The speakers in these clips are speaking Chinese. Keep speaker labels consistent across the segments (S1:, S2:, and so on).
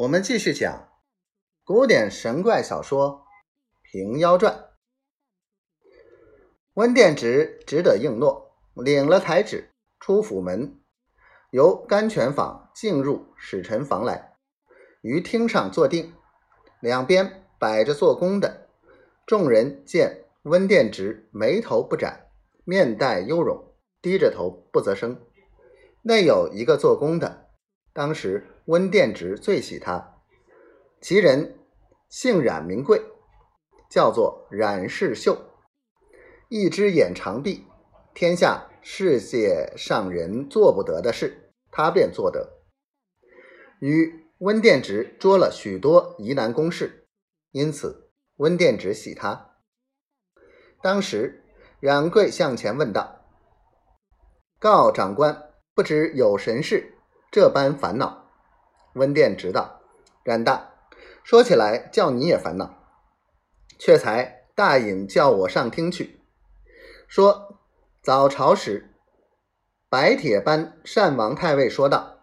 S1: 我们继续讲古典神怪小说《平妖传》。温殿直只得应诺，领了台旨，出府门，由甘泉坊进入使臣房来，于厅上坐定，两边摆着做工的。众人见温殿直眉头不展，面带忧容，低着头不择声。内有一个做工的。当时温殿直最喜他，其人姓冉名贵，叫做冉世秀，一只眼长臂，天下世界上人做不得的事，他便做得。与温殿直捉了许多疑难公事，因此温殿直喜他。当时冉贵向前问道：“告长官，不知有神事？”这般烦恼，温殿直道：“冉大，说起来叫你也烦恼。却才大隐叫我上厅去，说早朝时，白铁班单王太尉说道：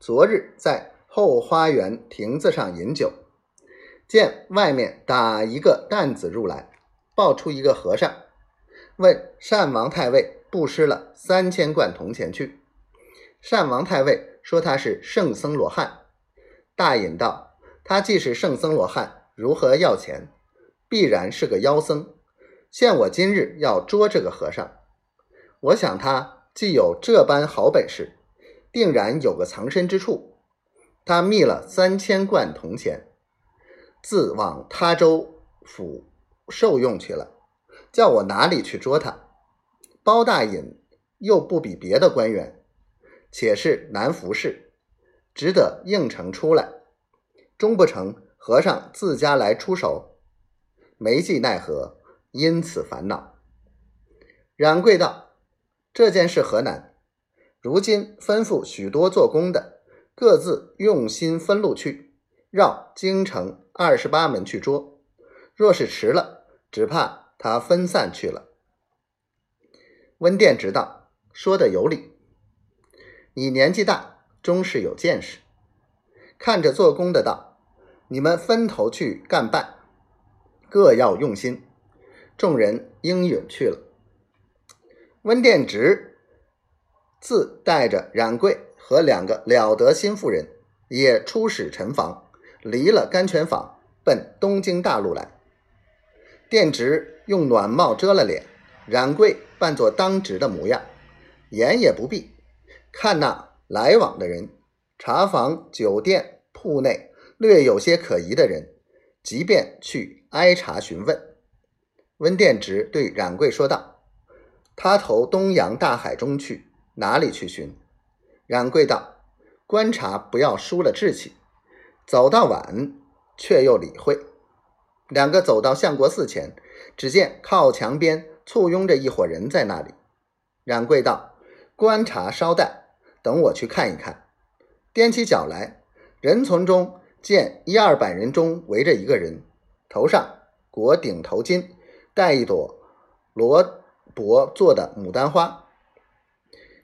S1: 昨日在后花园亭子上饮酒，见外面打一个担子入来，抱出一个和尚，问单王太尉布施了三千贯铜钱去。单王太尉。”说他是圣僧罗汉，大隐道：“他既是圣僧罗汉，如何要钱？必然是个妖僧。现我今日要捉这个和尚，我想他既有这般好本事，定然有个藏身之处。他密了三千贯铜钱，自往他州府受用去了，叫我哪里去捉他？包大隐又不比别的官员。”且是南服侍，只得应承出来。终不成，和尚自家来出手，没计奈何，因此烦恼。冉贵道：“这件事何难？如今吩咐许多做工的，各自用心分路去，绕京城二十八门去捉。若是迟了，只怕他分散去了。”温殿直道：“说的有理。”你年纪大，终是有见识。看着做工的道：“你们分头去干办，各要用心。”众人应允去了。温殿直自带着冉贵和两个了得心腹人，也出使陈房，离了甘泉坊，奔东京大路来。殿直用暖帽遮了脸，冉贵扮作当值的模样，眼也不闭。看那来往的人，茶房、酒店、铺内略有些可疑的人，即便去挨查询问。温殿直对冉贵说道：“他投东洋大海中去，哪里去寻？”冉贵道：“观察不要输了志气，走到晚却又理会。”两个走到相国寺前，只见靠墙边簇拥着一伙人在那里。冉贵道：“观察稍待。”等我去看一看，踮起脚来，人丛中见一二百人中围着一个人，头上裹顶头巾，戴一朵罗帛做的牡丹花，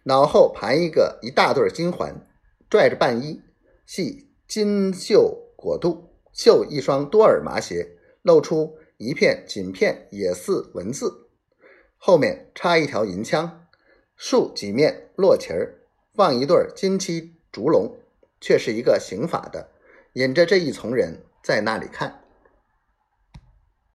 S1: 脑后盘一个一大对金环，拽着半衣，系金绣裹肚，绣一双多耳麻鞋，露出一片锦片，也似文字，后面插一条银枪，竖几面落旗儿。放一对金漆烛龙，却是一个刑法的，引着这一丛人在那里看。